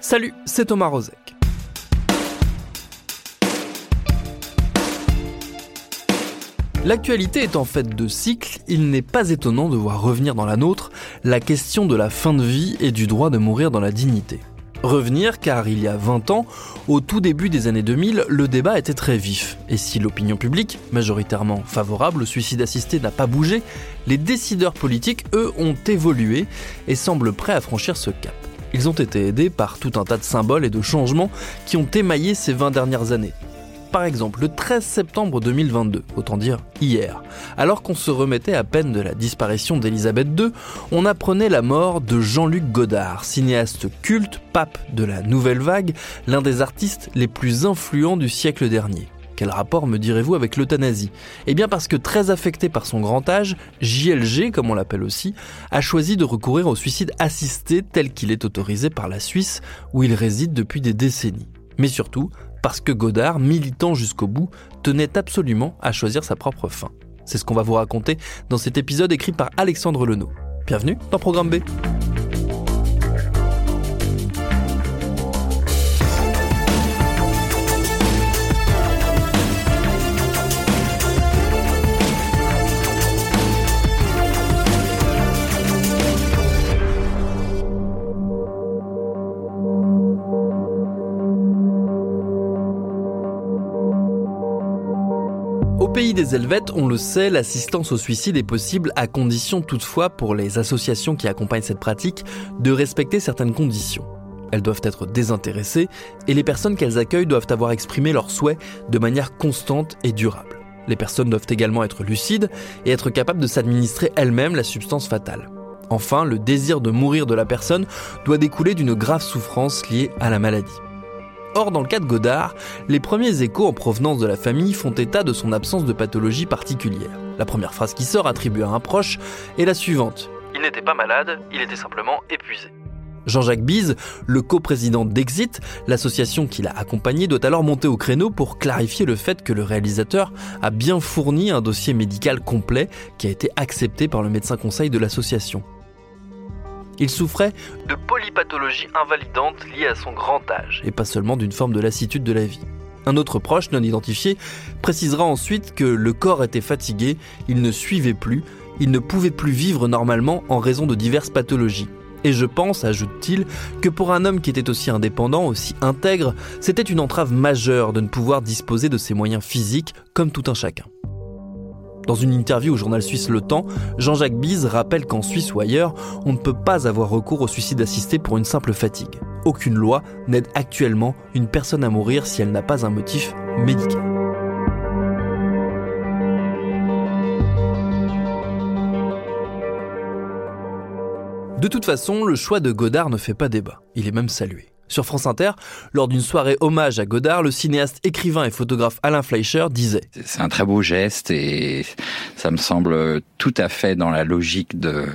Salut, c'est Thomas Rozek. L'actualité est en fait de cycle, il n'est pas étonnant de voir revenir dans la nôtre la question de la fin de vie et du droit de mourir dans la dignité. Revenir car il y a 20 ans, au tout début des années 2000, le débat était très vif. Et si l'opinion publique, majoritairement favorable au suicide assisté, n'a pas bougé, les décideurs politiques, eux, ont évolué et semblent prêts à franchir ce cap. Ils ont été aidés par tout un tas de symboles et de changements qui ont émaillé ces 20 dernières années par exemple le 13 septembre 2022, autant dire hier. Alors qu'on se remettait à peine de la disparition d'Elisabeth II, on apprenait la mort de Jean-Luc Godard, cinéaste culte, pape de la nouvelle vague, l'un des artistes les plus influents du siècle dernier. Quel rapport me direz-vous avec l'euthanasie? Eh bien parce que très affecté par son grand âge, JLG, comme on l'appelle aussi, a choisi de recourir au suicide assisté tel qu'il est autorisé par la Suisse, où il réside depuis des décennies. Mais surtout, parce que Godard, militant jusqu'au bout, tenait absolument à choisir sa propre fin. C'est ce qu'on va vous raconter dans cet épisode écrit par Alexandre Lenot. Bienvenue dans Programme B. pays des Helvètes, on le sait, l'assistance au suicide est possible à condition toutefois pour les associations qui accompagnent cette pratique de respecter certaines conditions. Elles doivent être désintéressées et les personnes qu'elles accueillent doivent avoir exprimé leurs souhaits de manière constante et durable. Les personnes doivent également être lucides et être capables de s'administrer elles-mêmes la substance fatale. Enfin, le désir de mourir de la personne doit découler d'une grave souffrance liée à la maladie. Or, dans le cas de Godard, les premiers échos en provenance de la famille font état de son absence de pathologie particulière. La première phrase qui sort attribuée à un proche est la suivante. Il n'était pas malade, il était simplement épuisé. Jean-Jacques Bise, le coprésident d'Exit, l'association qui l'a accompagné, doit alors monter au créneau pour clarifier le fait que le réalisateur a bien fourni un dossier médical complet qui a été accepté par le médecin conseil de l'association. Il souffrait de polypathologie invalidante liée à son grand âge, et pas seulement d'une forme de lassitude de la vie. Un autre proche non identifié précisera ensuite que le corps était fatigué, il ne suivait plus, il ne pouvait plus vivre normalement en raison de diverses pathologies. Et je pense, ajoute-t-il, que pour un homme qui était aussi indépendant, aussi intègre, c'était une entrave majeure de ne pouvoir disposer de ses moyens physiques comme tout un chacun. Dans une interview au journal suisse Le Temps, Jean-Jacques Bise rappelle qu'en Suisse ou ailleurs, on ne peut pas avoir recours au suicide assisté pour une simple fatigue. Aucune loi n'aide actuellement une personne à mourir si elle n'a pas un motif médical. De toute façon, le choix de Godard ne fait pas débat, il est même salué. Sur France Inter, lors d'une soirée hommage à Godard, le cinéaste, écrivain et photographe Alain Fleischer disait C'est un très beau geste et ça me semble tout à fait dans la logique de,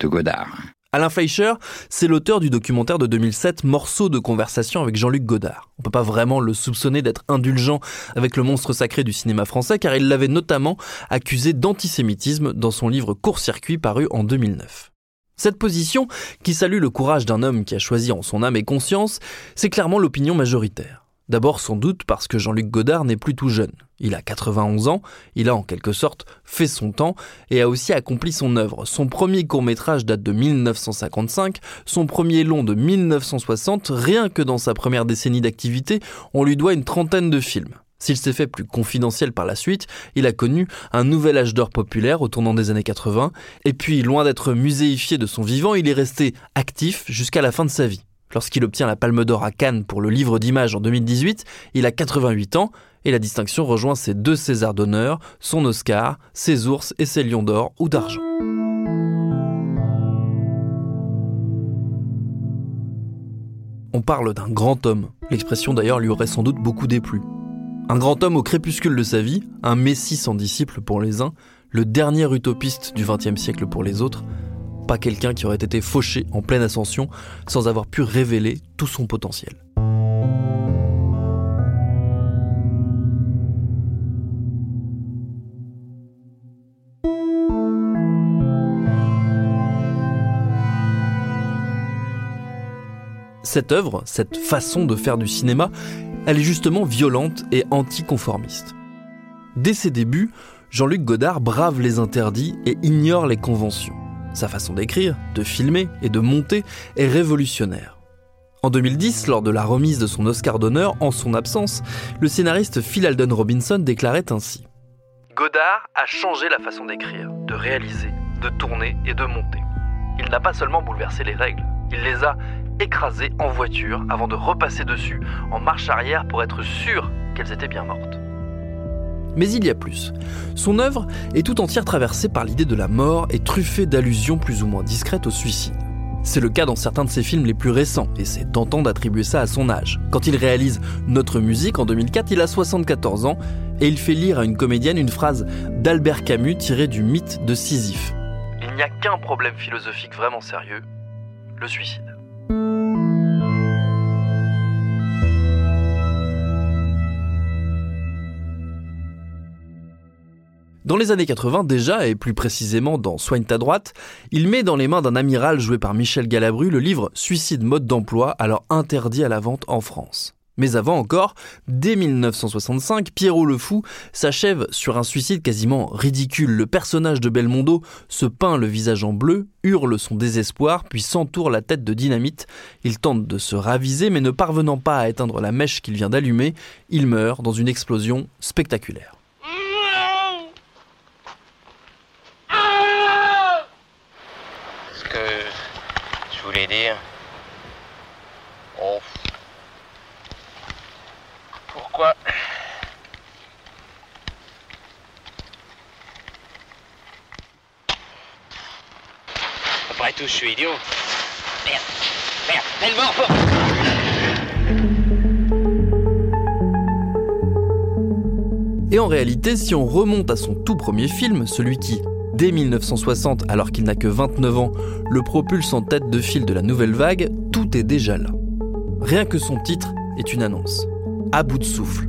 de Godard. Alain Fleischer, c'est l'auteur du documentaire de 2007 Morceaux de conversation avec Jean-Luc Godard. On peut pas vraiment le soupçonner d'être indulgent avec le monstre sacré du cinéma français car il l'avait notamment accusé d'antisémitisme dans son livre Court-circuit paru en 2009. Cette position, qui salue le courage d'un homme qui a choisi en son âme et conscience, c'est clairement l'opinion majoritaire. D'abord sans doute parce que Jean-Luc Godard n'est plus tout jeune. Il a 91 ans, il a en quelque sorte fait son temps et a aussi accompli son œuvre. Son premier court métrage date de 1955, son premier long de 1960, rien que dans sa première décennie d'activité, on lui doit une trentaine de films. S'il s'est fait plus confidentiel par la suite, il a connu un nouvel âge d'or populaire au tournant des années 80, et puis loin d'être muséifié de son vivant, il est resté actif jusqu'à la fin de sa vie. Lorsqu'il obtient la Palme d'Or à Cannes pour le livre d'images en 2018, il a 88 ans, Et la distinction rejoint ses deux Césars d'honneur, son Oscar, ses ours et ses lions d'or ou d'argent. On parle d'un grand homme. L'expression d'ailleurs lui aurait sans doute beaucoup déplu. Un grand homme au crépuscule de sa vie, un messie sans disciple pour les uns, le dernier utopiste du XXe siècle pour les autres, pas quelqu'un qui aurait été fauché en pleine ascension sans avoir pu révéler tout son potentiel. Cette œuvre, cette façon de faire du cinéma, elle est justement violente et anticonformiste. Dès ses débuts, Jean-Luc Godard brave les interdits et ignore les conventions. Sa façon d'écrire, de filmer et de monter est révolutionnaire. En 2010, lors de la remise de son Oscar d'honneur en son absence, le scénariste Phil Alden Robinson déclarait ainsi Godard a changé la façon d'écrire, de réaliser, de tourner et de monter. Il n'a pas seulement bouleversé les règles, il les a écrasées en voiture avant de repasser dessus en marche arrière pour être sûr qu'elles étaient bien mortes. Mais il y a plus. Son œuvre est tout entière traversée par l'idée de la mort et truffée d'allusions plus ou moins discrètes au suicide. C'est le cas dans certains de ses films les plus récents, et c'est tentant d'attribuer ça à son âge. Quand il réalise Notre musique en 2004, il a 74 ans, et il fait lire à une comédienne une phrase d'Albert Camus tirée du mythe de Sisyphe. Il n'y a qu'un problème philosophique vraiment sérieux, le suicide. Dans les années 80 déjà, et plus précisément dans Soigne ta droite, il met dans les mains d'un amiral joué par Michel Galabru le livre Suicide mode d'emploi, alors interdit à la vente en France. Mais avant encore, dès 1965, Pierrot le Fou s'achève sur un suicide quasiment ridicule. Le personnage de Belmondo se peint le visage en bleu, hurle son désespoir, puis s'entoure la tête de dynamite. Il tente de se raviser, mais ne parvenant pas à éteindre la mèche qu'il vient d'allumer, il meurt dans une explosion spectaculaire. voulais dire Pourquoi Après tout, je suis idiot. Merde, merde, elle mort Et en réalité, si on remonte à son tout premier film, celui qui, Dès 1960, alors qu'il n'a que 29 ans, le propulse en tête de file de la nouvelle vague, tout est déjà là. Rien que son titre est une annonce. À bout de souffle.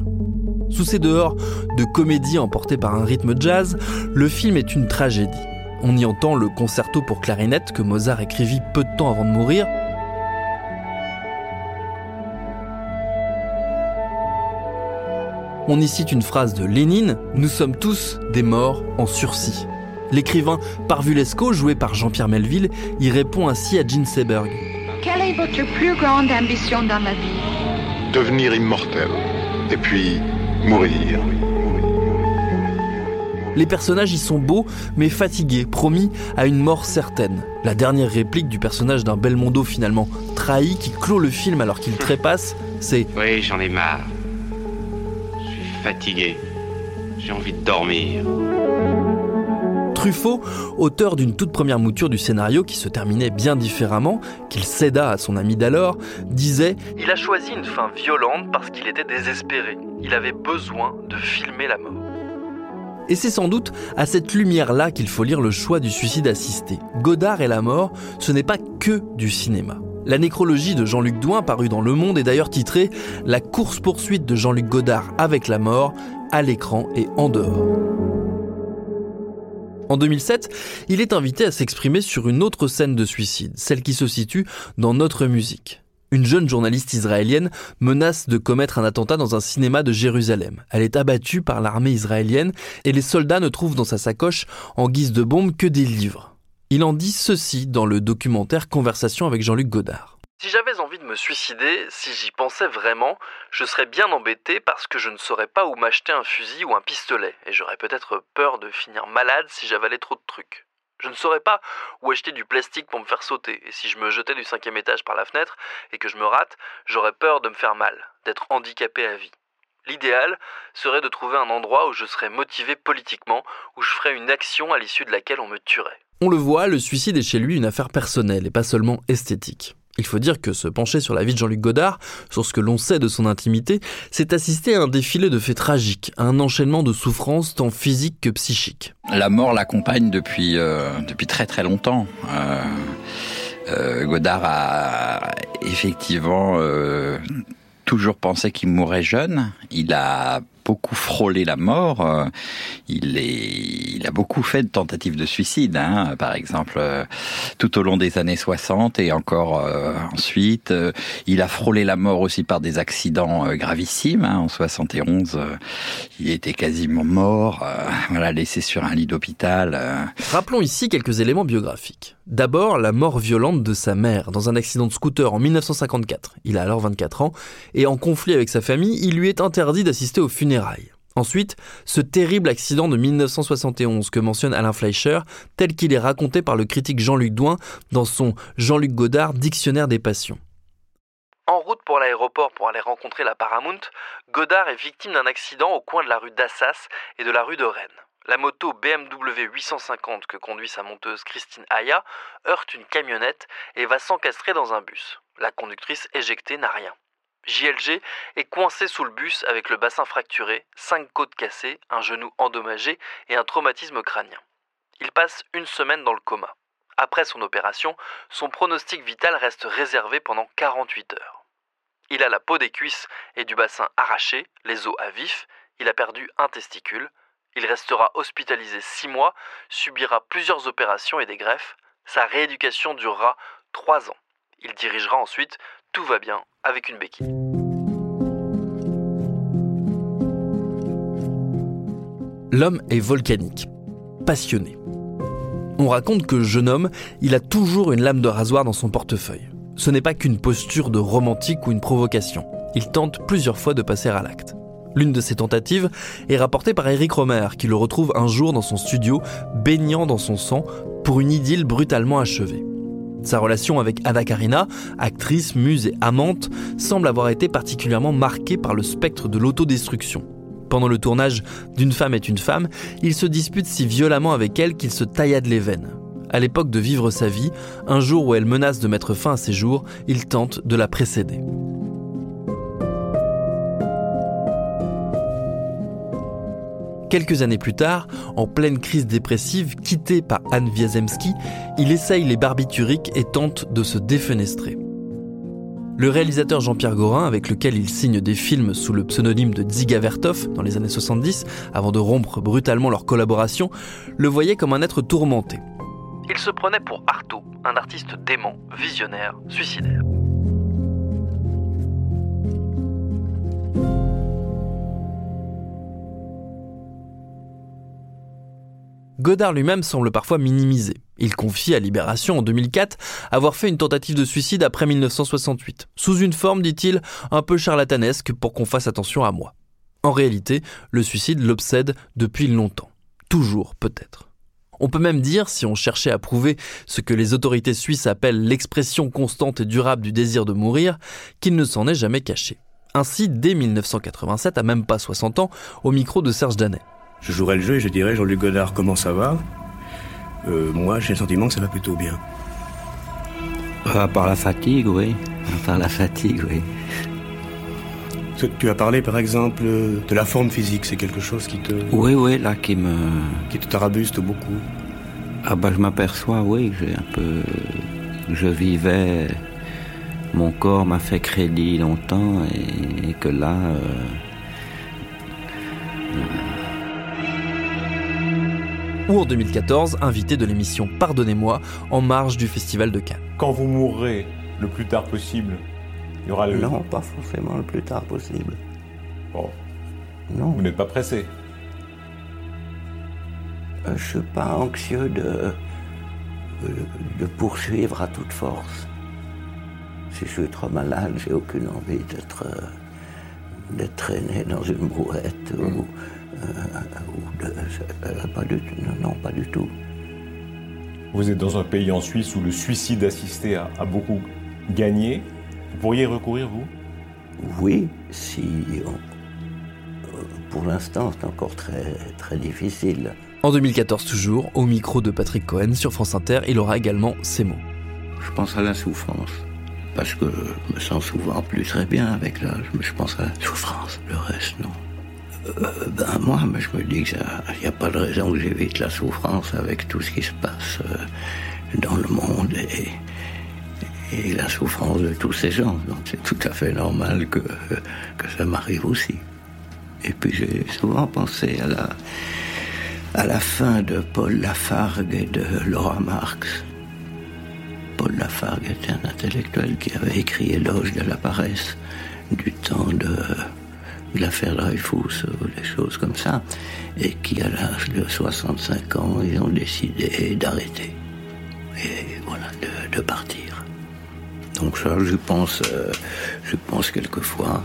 Sous ces dehors de comédie emportée par un rythme jazz, le film est une tragédie. On y entend le concerto pour clarinette que Mozart écrivit peu de temps avant de mourir. On y cite une phrase de Lénine Nous sommes tous des morts en sursis. L'écrivain Parvulesco, joué par Jean-Pierre Melville, y répond ainsi à Gene Seberg. Quelle est votre plus grande ambition dans vie? Devenir immortel. Et puis mourir. Les personnages y sont beaux, mais fatigués, promis à une mort certaine. La dernière réplique du personnage d'un Belmondo finalement trahi qui clôt le film alors qu'il trépasse, c'est Oui, j'en ai marre. Je suis fatigué. J'ai envie de dormir. Truffaut, auteur d'une toute première mouture du scénario qui se terminait bien différemment, qu'il céda à son ami d'alors, disait Il a choisi une fin violente parce qu'il était désespéré. Il avait besoin de filmer la mort. Et c'est sans doute à cette lumière-là qu'il faut lire le choix du suicide assisté. Godard et la mort, ce n'est pas que du cinéma. La nécrologie de Jean-Luc Douin, parue dans Le Monde, est d'ailleurs titrée La course-poursuite de Jean-Luc Godard avec la mort, à l'écran et en dehors. En 2007, il est invité à s'exprimer sur une autre scène de suicide, celle qui se situe dans Notre musique. Une jeune journaliste israélienne menace de commettre un attentat dans un cinéma de Jérusalem. Elle est abattue par l'armée israélienne et les soldats ne trouvent dans sa sacoche en guise de bombe que des livres. Il en dit ceci dans le documentaire Conversation avec Jean-Luc Godard. Si j'avais envie de me suicider, si j'y pensais vraiment, je serais bien embêté parce que je ne saurais pas où m'acheter un fusil ou un pistolet, et j'aurais peut-être peur de finir malade si j'avalais trop de trucs. Je ne saurais pas où acheter du plastique pour me faire sauter, et si je me jetais du cinquième étage par la fenêtre et que je me rate, j'aurais peur de me faire mal, d'être handicapé à vie. L'idéal serait de trouver un endroit où je serais motivé politiquement, où je ferais une action à l'issue de laquelle on me tuerait. On le voit, le suicide est chez lui une affaire personnelle et pas seulement esthétique. Il faut dire que se pencher sur la vie de Jean-Luc Godard, sur ce que l'on sait de son intimité, c'est assister à un défilé de faits tragiques, à un enchaînement de souffrances tant physiques que psychiques. La mort l'accompagne depuis, euh, depuis très très longtemps. Euh, euh, Godard a effectivement toujours pensé qu'il mourrait jeune. Il a beaucoup frôlé la mort. Euh, il, a beaucoup fait de tentatives de suicide, hein, par exemple, euh, tout au long des années 60 et encore euh, ensuite. Il a frôlé la mort aussi par des accidents gravissimes. Hein, en 71, il était quasiment mort, laissé sur un lit d'hôpital. Rappelons ici quelques éléments biographiques. D'abord, la mort violente de sa mère dans un accident de scooter en 1954. Il a alors 24 ans et en conflit avec sa famille, il lui est interdit d'assister aux funérailles Ensuite, ce terrible accident de 1971 que mentionne Alain Fleischer, tel qu'il est raconté par le critique Jean-Luc Douin dans son Jean-Luc Godard Dictionnaire des passions. En route pour l'aéroport pour aller rencontrer la Paramount, Godard est victime d'un accident au coin de la rue d'Assas et de la rue de Rennes. La moto BMW 850 que conduit sa monteuse Christine Aya heurte une camionnette et va s'encastrer dans un bus. La conductrice éjectée n'a rien. JLG est coincé sous le bus avec le bassin fracturé, cinq côtes cassées, un genou endommagé et un traumatisme crânien. Il passe une semaine dans le coma. Après son opération, son pronostic vital reste réservé pendant 48 heures. Il a la peau des cuisses et du bassin arrachés, les os à vif, il a perdu un testicule, il restera hospitalisé 6 mois, subira plusieurs opérations et des greffes, sa rééducation durera 3 ans. Il dirigera ensuite Tout va bien avec une béquille. L'homme est volcanique, passionné. On raconte que jeune homme, il a toujours une lame de rasoir dans son portefeuille. Ce n'est pas qu'une posture de romantique ou une provocation. Il tente plusieurs fois de passer à l'acte. L'une de ces tentatives est rapportée par Eric Romer, qui le retrouve un jour dans son studio, baignant dans son sang, pour une idylle brutalement achevée. Sa relation avec Ada Karina, actrice, muse et amante, semble avoir été particulièrement marquée par le spectre de l'autodestruction. Pendant le tournage d'Une femme est une femme, il se dispute si violemment avec elle qu'il se taillade les veines. À l'époque de vivre sa vie, un jour où elle menace de mettre fin à ses jours, il tente de la précéder. Quelques années plus tard, en pleine crise dépressive, quitté par Anne Wiazemski, il essaye les barbituriques et tente de se défenestrer. Le réalisateur Jean-Pierre Gorin, avec lequel il signe des films sous le pseudonyme de Dziga Vertov dans les années 70, avant de rompre brutalement leur collaboration, le voyait comme un être tourmenté. Il se prenait pour Artaud, un artiste dément, visionnaire, suicidaire. Godard lui-même semble parfois minimiser. Il confie à Libération en 2004 avoir fait une tentative de suicide après 1968, sous une forme, dit-il, un peu charlatanesque pour qu'on fasse attention à moi. En réalité, le suicide l'obsède depuis longtemps. Toujours, peut-être. On peut même dire, si on cherchait à prouver ce que les autorités suisses appellent l'expression constante et durable du désir de mourir, qu'il ne s'en est jamais caché. Ainsi, dès 1987, à même pas 60 ans, au micro de Serge Danet je jouerai le jeu et je dirais Jean-Luc Godard, comment ça va? Euh, Moi, j'ai le sentiment que ça va plutôt bien. À part la fatigue, oui. À part la fatigue, oui. Tu as parlé, par exemple, de la forme physique. C'est quelque chose qui te... Oui, oui, là, qui me... Qui te tarabuste beaucoup. Ah bah, je m'aperçois, oui, j'ai un peu... Je vivais... Mon corps m'a fait crédit longtemps et, que là... Euh, ou en 2014, invité de l'émission Pardonnez-moi en marge du Festival de Cannes. Quand vous mourrez le plus tard possible, il y aura le... Non, pas forcément le plus tard possible. Bon. Non. Vous n'êtes pas pressé euh, Je suis pas anxieux de, de poursuivre à toute force. Si je suis trop malade, j'ai aucune envie d'être euh, d'être traîné dans une brouette ou hmm. Pas du. Non, pas du tout. Vous êtes dans un pays en Suisse où le suicide assisté a, beaucoup gagné. Vous pourriez recourir, vous Oui, si pour l'instant, c'est encore très, très difficile. En 2014 toujours, au micro de Patrick Cohen sur France Inter, il aura également ces mots. Je pense à la souffrance, parce que je me sens souvent plus très bien avec l'âge, mais je pense à la souffrance, le reste non. Euh, ben moi, je me dis qu'il n'y a pas de raison que j'évite la souffrance avec tout ce qui se passe euh, dans le monde et, la souffrance de tous ces gens. Donc c'est tout à fait normal que, que ça m'arrive aussi. Et puis j'ai souvent pensé à la, à la fin de Paul Lafargue et de Laura Marx. Paul Lafargue était un intellectuel qui avait écrit Éloge de la paresse du temps de l'affaire Dreyfus des choses comme ça, et qui à l'âge de 65 ans, ils ont décidé d'arrêter. Et voilà, de, de, partir. Donc ça, je pense, euh, je pense quelquefois.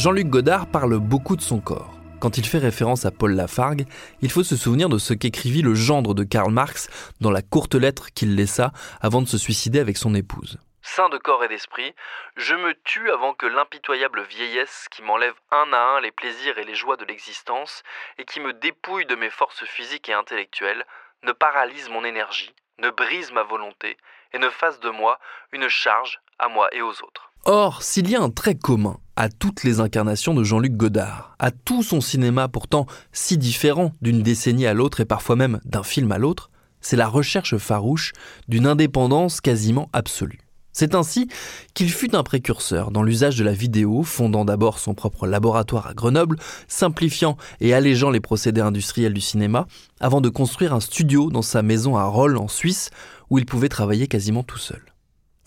Jean-Luc Godard parle beaucoup de son corps. Quand il fait référence à Paul Lafargue, il faut se souvenir de ce qu'écrivit le gendre de Karl Marx dans la courte lettre qu'il laissa avant de se suicider avec son épouse. Saint de corps et d'esprit, je me tue avant que l'impitoyable vieillesse qui m'enlève un à un les plaisirs et les joies de l'existence et qui me dépouille de mes forces physiques et intellectuelles ne paralyse mon énergie, ne brise ma volonté et ne fasse de moi une charge moi et aux autres. Or, s'il y a un trait commun à toutes les incarnations de Jean-Luc Godard, à tout son cinéma pourtant si différent d'une décennie à l'autre et parfois même d'un film à l'autre, c'est la recherche farouche d'une indépendance quasiment absolue. C'est ainsi qu'il fut un précurseur dans l'usage de la vidéo, fondant d'abord son propre laboratoire à Grenoble, simplifiant et allégeant les procédés industriels du cinéma, avant de construire un studio dans sa maison à Rolles en Suisse, où il pouvait travailler quasiment tout seul.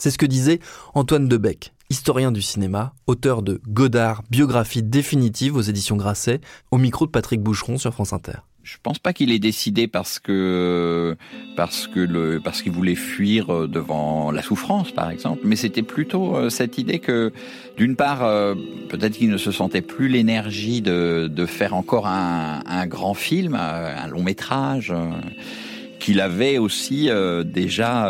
C'est ce que disait Antoine Debec, historien du cinéma, auteur de Godard, biographie définitive aux éditions Grasset, au micro de Patrick Boucheron sur France Inter. Je pense pas qu'il ait décidé parce que parce que le parce qu'il voulait fuir devant la souffrance par exemple, mais c'était plutôt euh, cette idée que d'une part euh, peut-être qu'il ne se sentait plus l'énergie de de faire encore un, un grand film, euh, un long métrage qu'il avait aussi déjà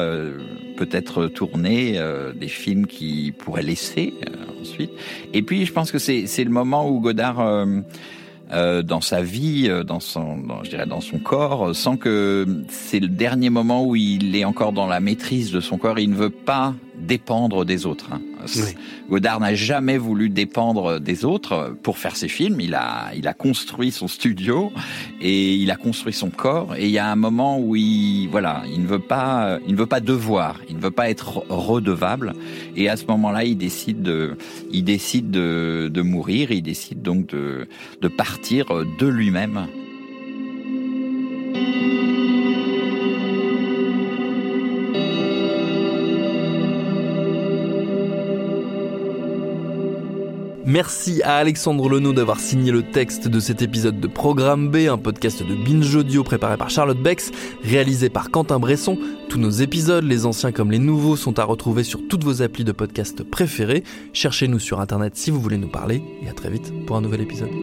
peut-être tourner euh, des films qui pourraient laisser euh, ensuite. Et puis, je pense que c'est le moment où Godard euh, dans sa vie, dans son, je dirais dans son corps, sent que c'est le dernier moment où il est encore dans la maîtrise de son corps. Il ne veut pas dépendre des autres. Hein. Godard n'a jamais voulu dépendre des autres pour faire ses films. Il a, il a construit son studio et il a construit son corps. Et il y a un moment où il, voilà, il ne veut pas, il ne veut pas devoir, il ne veut pas être redevable. Et à ce moment-là, il décide de, il décide de, de mourir. Il décide donc de, de partir de lui-même Merci à Alexandre Lenot d'avoir signé le texte de cet épisode de Programme B, un podcast de Binge Audio préparé par Charlotte Bex, réalisé par Quentin Bresson. Tous nos épisodes, les anciens comme les nouveaux, sont à retrouver sur toutes vos applis de podcast préférés. Cherchez-nous sur internet si vous voulez nous parler et à très vite pour un nouvel épisode.